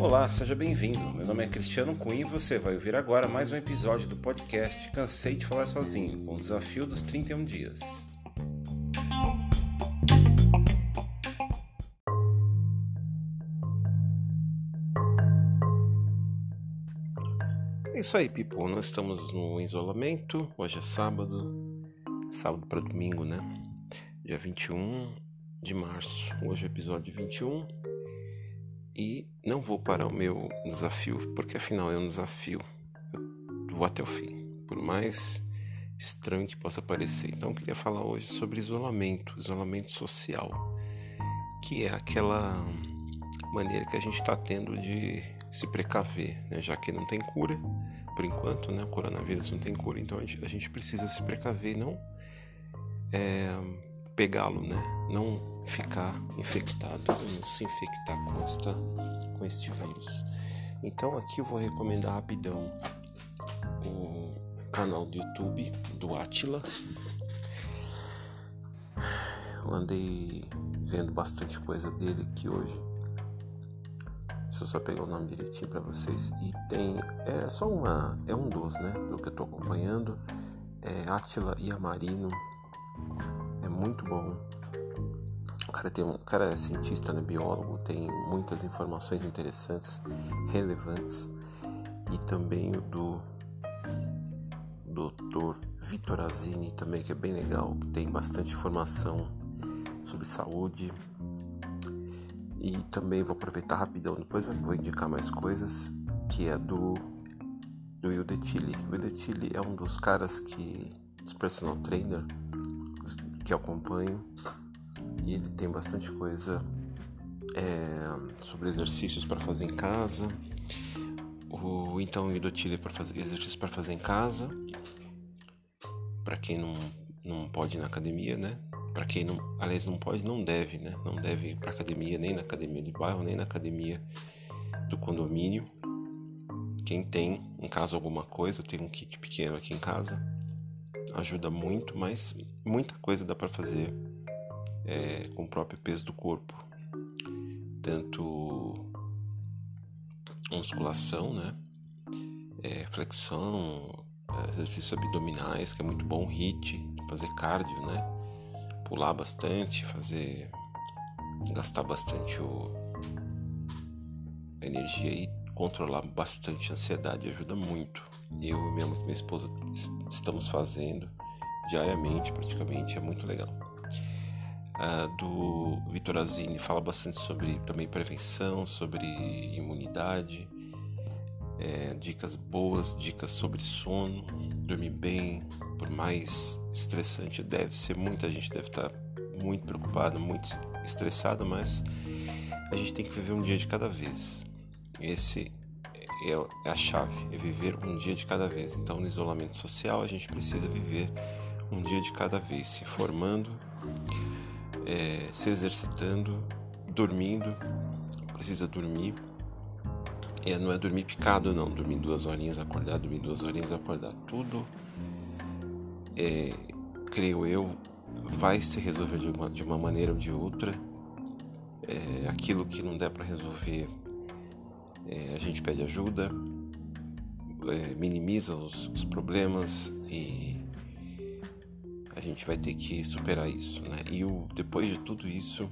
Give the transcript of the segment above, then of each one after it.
Olá, seja bem-vindo. Meu nome é Cristiano Cunha e você vai ouvir agora mais um episódio do podcast Cansei de Falar Sozinho, com o desafio dos 31 dias. É isso aí, people. Nós estamos no isolamento. Hoje é sábado. Sábado para domingo, né? Dia 21 de março. Hoje é episódio 21 e não vou parar o meu desafio, porque afinal é um desafio. Eu vou até o fim, por mais estranho que possa parecer. Então eu queria falar hoje sobre isolamento, isolamento social, que é aquela maneira que a gente está tendo de se precaver, né? já que não tem cura, por enquanto, né? o coronavírus não tem cura, então a gente, precisa se precaver não é, pegá-lo, né? Não ficar infectado, não se infectar com, esta, com este vírus. Então aqui eu vou recomendar rapidão o canal do YouTube do Atila. Eu andei vendo bastante coisa dele aqui hoje. Deixa eu só pegar o nome direitinho para vocês. E tem. É só uma. É um dos, né? Do que eu tô acompanhando. É Atila e Amarino muito bom. O cara, tem, o cara é cientista, né, biólogo, tem muitas informações interessantes, relevantes. E também o do Dr. Vitor Azini também, que é bem legal, que tem bastante informação sobre saúde. E também vou aproveitar rapidão, depois vou indicar mais coisas, que é do do Will Tilly. O Will Tilly é um dos caras que, dos personal trainer, que acompanho e ele tem bastante coisa é, sobre exercícios para fazer em casa, o então Idotile para fazer exercícios para fazer em casa, para quem não, não pode ir na academia, né? Para quem não, aliás, não pode, não deve, né? Não deve ir para academia, nem na academia de bairro, nem na academia do condomínio. Quem tem em casa alguma coisa, tem um kit pequeno aqui em casa, ajuda muito, mas muita coisa dá para fazer é, com o próprio peso do corpo. Tanto musculação, né? É, flexão, exercícios abdominais, que é muito bom, HIIT, fazer cardio, né? Pular bastante, fazer. gastar bastante o, a energia e controlar bastante a ansiedade ajuda muito. Eu e minha, minha esposa estamos fazendo diariamente, praticamente, é muito legal. Uh, do Vitor Azini fala bastante sobre também prevenção, sobre imunidade, é, dicas boas, dicas sobre sono, dormir bem, por mais estressante deve ser, muita gente deve estar muito preocupada, muito estressada, mas a gente tem que viver um dia de cada vez. Esse é, é a chave, é viver um dia de cada vez. Então, no isolamento social, a gente precisa viver um dia de cada vez, se formando, é, se exercitando, dormindo, precisa dormir. É, não é dormir picado, não, dormir duas horinhas, acordar, dormir duas horinhas, acordar. Tudo, é, creio eu, vai se resolver de uma, de uma maneira ou de outra. É, aquilo que não der para resolver, é, a gente pede ajuda, é, minimiza os, os problemas e a gente vai ter que superar isso, né? E o, depois de tudo isso,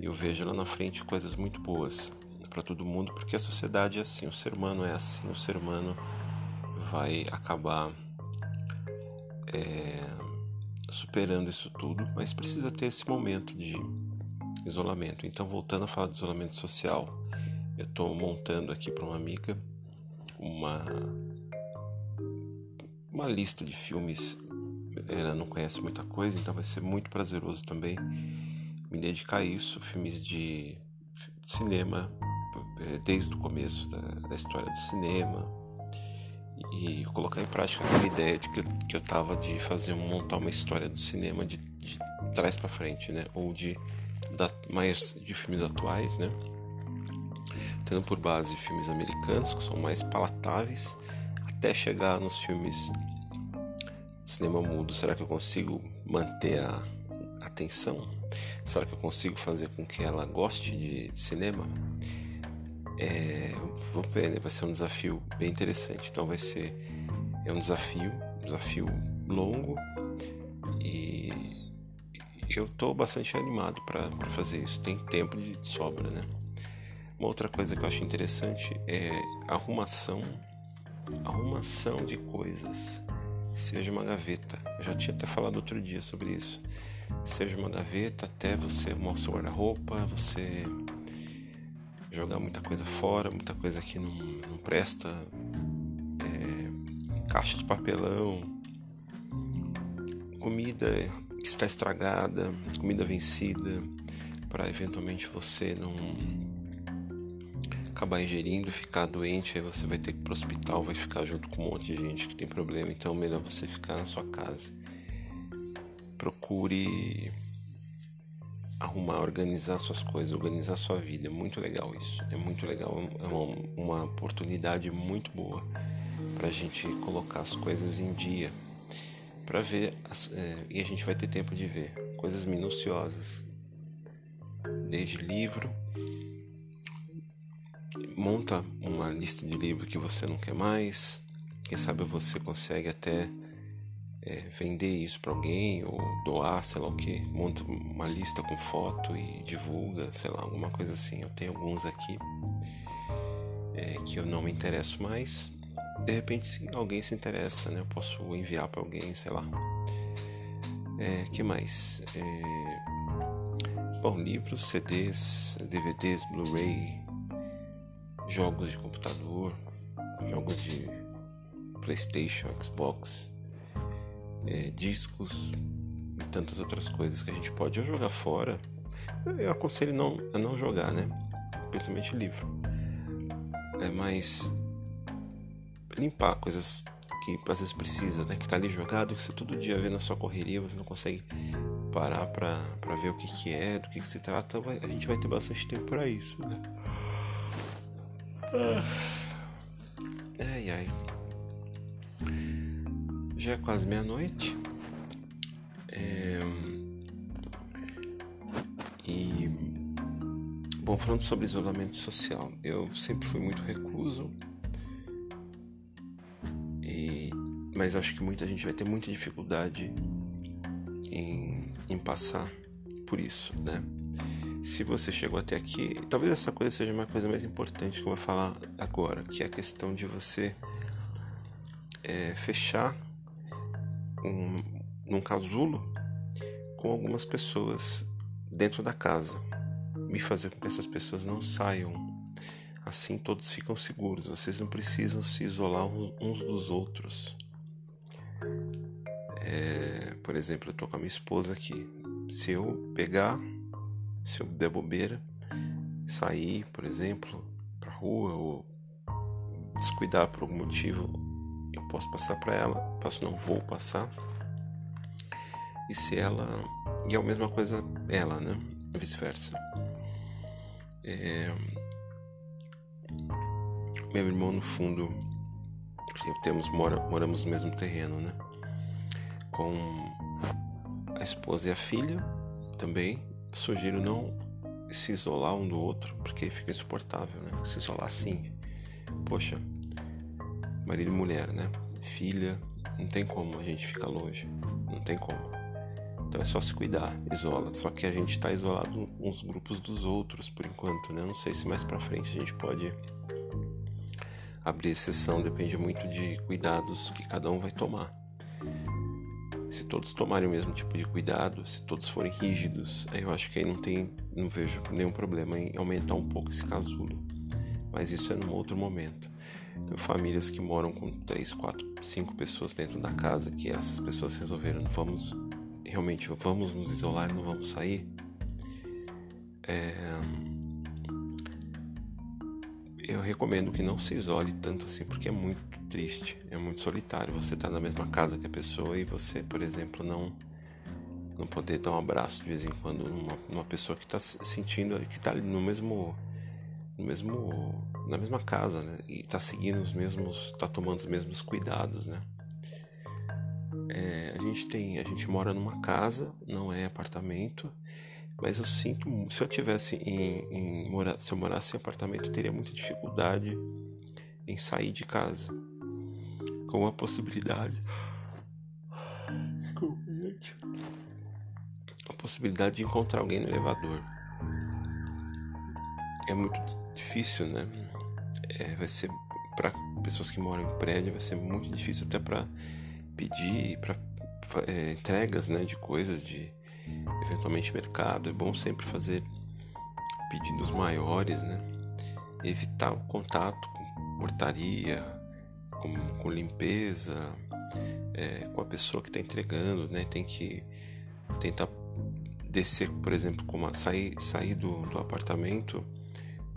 eu vejo lá na frente coisas muito boas para todo mundo, porque a sociedade é assim, o ser humano é assim, o ser humano vai acabar é, superando isso tudo, mas precisa ter esse momento de isolamento. Então, voltando a falar de isolamento social, eu estou montando aqui para uma amiga uma uma lista de filmes ela não conhece muita coisa, então vai ser muito prazeroso também me dedicar a isso, filmes de cinema é, desde o começo da, da história do cinema e colocar em prática aquela ideia de que eu, que eu tava de fazer montar uma história do cinema de, de trás para frente, né? Ou de da, mais de filmes atuais, né? Tendo por base filmes americanos que são mais palatáveis, até chegar nos filmes cinema mudo, será que eu consigo manter a, atenção? Será que eu consigo fazer com que ela goste de cinema? É, vou ver, né? vai ser um desafio bem interessante. Então vai ser é um desafio, um desafio longo e eu estou bastante animado para fazer isso. Tem tempo de sobra, né? Uma outra coisa que eu acho interessante é arrumação, arrumação de coisas. Seja uma gaveta. Eu já tinha até falado outro dia sobre isso. Seja uma gaveta até você mostrar guarda-roupa, você jogar muita coisa fora, muita coisa que não, não presta, é, caixa de papelão, comida que está estragada, comida vencida, para eventualmente você não acabar ingerindo, ficar doente, aí você vai ter que ir para o hospital, vai ficar junto com um monte de gente que tem problema, então é melhor você ficar na sua casa. Procure arrumar, organizar suas coisas, organizar sua vida. É muito legal isso. É muito legal. É uma, uma oportunidade muito boa para a gente colocar as coisas em dia. Para ver, as, é, e a gente vai ter tempo de ver coisas minuciosas, desde livro. Monta uma lista de livros que você não quer mais. Quem sabe você consegue até é, vender isso para alguém ou doar, sei lá o que, monta uma lista com foto e divulga, sei lá, alguma coisa assim. Eu tenho alguns aqui é, que eu não me interesso mais. De repente, se alguém se interessa, né, eu posso enviar para alguém, sei lá. É, que mais? É, bom, livros, CDs, DVDs, Blu-ray, jogos de computador, jogos de PlayStation, Xbox é, discos e tantas outras coisas que a gente pode jogar fora. Eu aconselho não, a não jogar, né? Principalmente livro. É, mas limpar coisas que às vezes precisa, né? Que tá ali jogado, que você todo dia vê na sua correria, você não consegue parar pra ver o que, que é, do que, que se trata, vai, a gente vai ter bastante tempo para isso, né? Ai ai. Já é quase meia-noite. É... E. Bom, falando sobre isolamento social, eu sempre fui muito recluso. E... Mas acho que muita gente vai ter muita dificuldade em, em passar por isso, né? Se você chegou até aqui, talvez essa coisa seja uma coisa mais importante que eu vou falar agora, que é a questão de você é, fechar um, num casulo com algumas pessoas dentro da casa e fazer com que essas pessoas não saiam. Assim todos ficam seguros. Vocês não precisam se isolar uns dos outros. É, por exemplo, eu tô com a minha esposa aqui. Se eu pegar, se eu der bobeira, sair, por exemplo, pra rua ou descuidar por algum motivo, eu posso passar para ela, posso não vou passar. E se ela. E é a mesma coisa ela, né? Vice-versa. É... Meu irmão, no fundo, temos, mora, moramos no mesmo terreno, né? Com a esposa e a filha também. Sugiro não se isolar um do outro, porque fica insuportável, né? Se isolar assim. Poxa, marido e mulher, né? Filha, não tem como a gente ficar longe, não tem como. Então é só se cuidar, isola. Só que a gente está isolado uns grupos dos outros por enquanto, né? Não sei se mais para frente a gente pode abrir exceção, depende muito de cuidados que cada um vai tomar. Se todos tomarem o mesmo tipo de cuidado, se todos forem rígidos, aí eu acho que aí não tem, não vejo nenhum problema em aumentar um pouco esse casulo. Mas isso é num outro momento famílias que moram com três, quatro, cinco pessoas dentro da casa, que essas pessoas resolveram, vamos realmente vamos nos isolar, não vamos sair. É... Eu recomendo que não se isole tanto assim, porque é muito triste, é muito solitário. Você tá na mesma casa que a pessoa e você, por exemplo, não não poder dar um abraço de vez em quando numa, numa pessoa que está sentindo que está no mesmo no mesmo na mesma casa, né? E tá seguindo os mesmos, tá tomando os mesmos cuidados, né? É, a gente tem, a gente mora numa casa, não é apartamento, mas eu sinto, se eu tivesse em, em morar, se eu morasse em apartamento, eu teria muita dificuldade em sair de casa, com a possibilidade, a possibilidade de encontrar alguém no elevador. É muito difícil, né? É, vai ser para pessoas que moram em prédio vai ser muito difícil até para pedir para é, entregas né, de coisas de eventualmente mercado. É bom sempre fazer pedidos maiores né? Evitar o contato com portaria com, com limpeza é, com a pessoa que está entregando né? Tem que tentar descer por exemplo com uma, sair sair do, do apartamento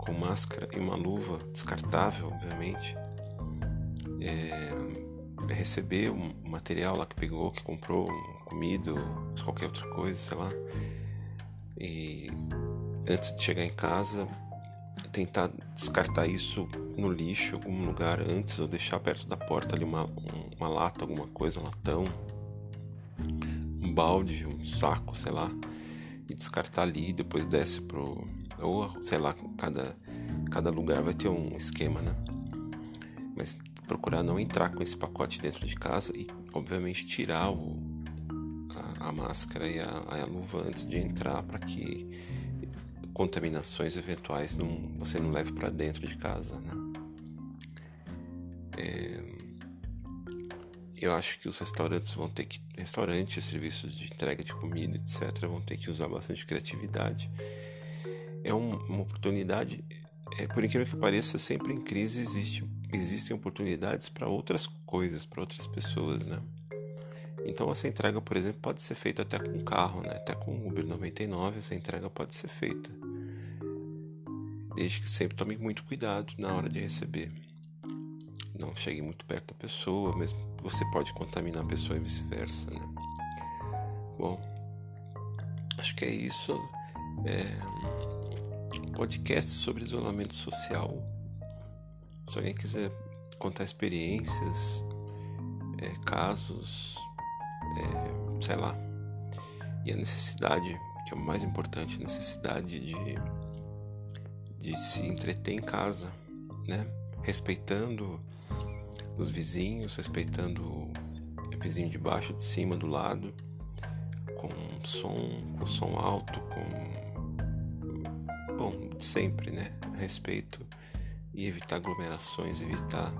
com máscara e uma luva descartável, obviamente. É, receber um material lá que pegou, que comprou, comida, ou qualquer outra coisa, sei lá. E antes de chegar em casa, tentar descartar isso no lixo, algum lugar antes, ou deixar perto da porta ali uma, uma lata, alguma coisa, um latão, um balde, um saco, sei lá, e descartar ali, depois desce pro ou, sei lá, cada, cada lugar vai ter um esquema, né? Mas procurar não entrar com esse pacote dentro de casa e, obviamente, tirar o, a, a máscara e a, a, luva antes de entrar para que contaminações eventuais não, você não leve para dentro de casa, né? É, eu acho que os restaurantes vão ter que restaurantes, serviços de entrega de comida, etc, vão ter que usar bastante criatividade é um, uma oportunidade, é, por incrível que pareça, sempre em crise existe, existem oportunidades para outras coisas, para outras pessoas, né? Então essa entrega, por exemplo, pode ser feita até com carro, né? Até com Uber 99 essa entrega pode ser feita. Desde que sempre tome muito cuidado na hora de receber. Não chegue muito perto da pessoa, mesmo você pode contaminar a pessoa e vice-versa, né? Bom, acho que é isso. É podcast sobre isolamento social. Se alguém quiser contar experiências, é, casos, é, sei lá, e a necessidade, que é o mais importante, a necessidade de, de se entreter em casa, né? Respeitando os vizinhos, respeitando o vizinho de baixo, de cima, do lado, com som, com som alto, com bom, sempre, né? Respeito e evitar aglomerações, evitar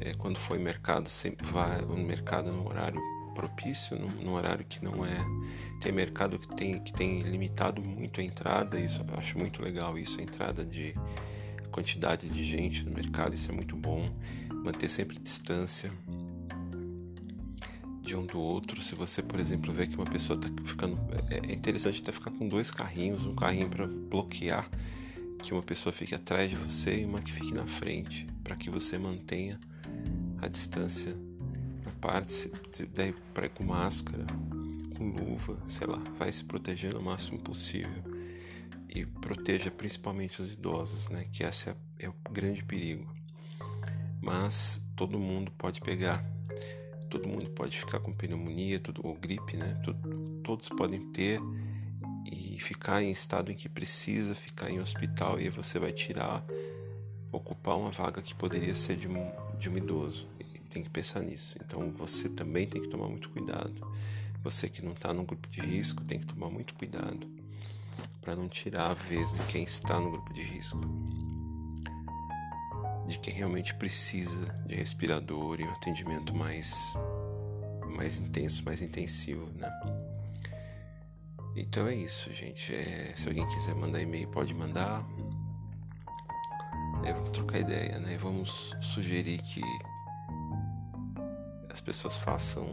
é, quando for mercado, sempre vá no mercado no horário propício, no, horário que não é. Tem mercado que tem, que tem limitado muito a entrada, isso eu acho muito legal isso, a entrada de quantidade de gente no mercado, isso é muito bom. Manter sempre distância de um do outro. Se você, por exemplo, vê que uma pessoa está ficando. É, é interessante até ficar com dois carrinhos, um carrinho para bloquear que uma pessoa fique atrás de você e uma que fique na frente, para que você mantenha a distância na parte, se der para com máscara, com luva, sei lá, vai se protegendo o máximo possível e proteja principalmente os idosos, né? Que esse é, é o grande perigo. Mas todo mundo pode pegar todo mundo pode ficar com pneumonia, tudo, ou gripe, né? todos podem ter e ficar em estado em que precisa ficar em hospital e você vai tirar, ocupar uma vaga que poderia ser de um, de um idoso. E tem que pensar nisso. Então você também tem que tomar muito cuidado. Você que não está no grupo de risco tem que tomar muito cuidado para não tirar a vez de quem está no grupo de risco de quem realmente precisa de respirador e um atendimento mais mais intenso, mais intensivo, né? Então é isso, gente. É, se alguém quiser mandar e-mail, pode mandar. É, vamos trocar ideia, né? Vamos sugerir que as pessoas façam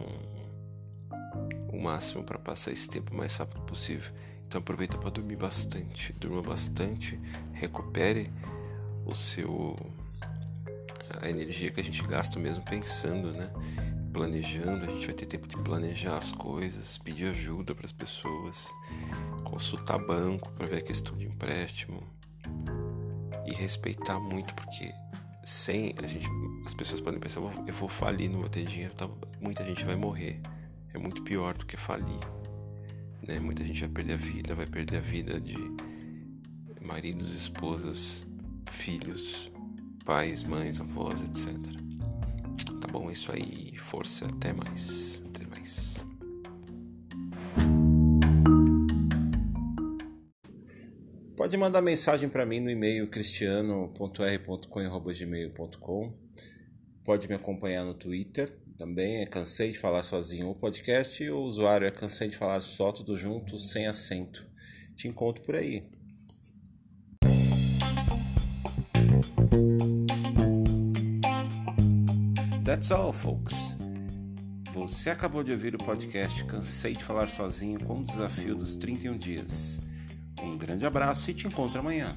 o máximo para passar esse tempo o mais rápido possível. Então aproveita para dormir bastante, durma bastante, recupere o seu a energia que a gente gasta mesmo pensando, né? Planejando, a gente vai ter tempo de planejar as coisas, pedir ajuda para as pessoas, consultar banco para ver a questão de empréstimo e respeitar muito, porque sem a gente, as pessoas podem pensar, eu vou, falir, não vou ter dinheiro, tá? muita gente vai morrer. É muito pior do que falir. Né? Muita gente vai perder a vida, vai perder a vida de maridos, esposas, filhos, pais, mães, avós, etc. Tá bom? É isso aí. Força. Até mais. Até mais. Pode mandar mensagem para mim no e-mail cristiano.r.com.gmail.com Pode me acompanhar no Twitter também, é Cansei de Falar Sozinho o podcast e o usuário é Cansei de Falar Só, tudo junto, sem acento. Te encontro por aí. That's all, folks. Você acabou de ouvir o podcast Cansei de Falar Sozinho com o desafio dos 31 dias. Um grande abraço e te encontro amanhã.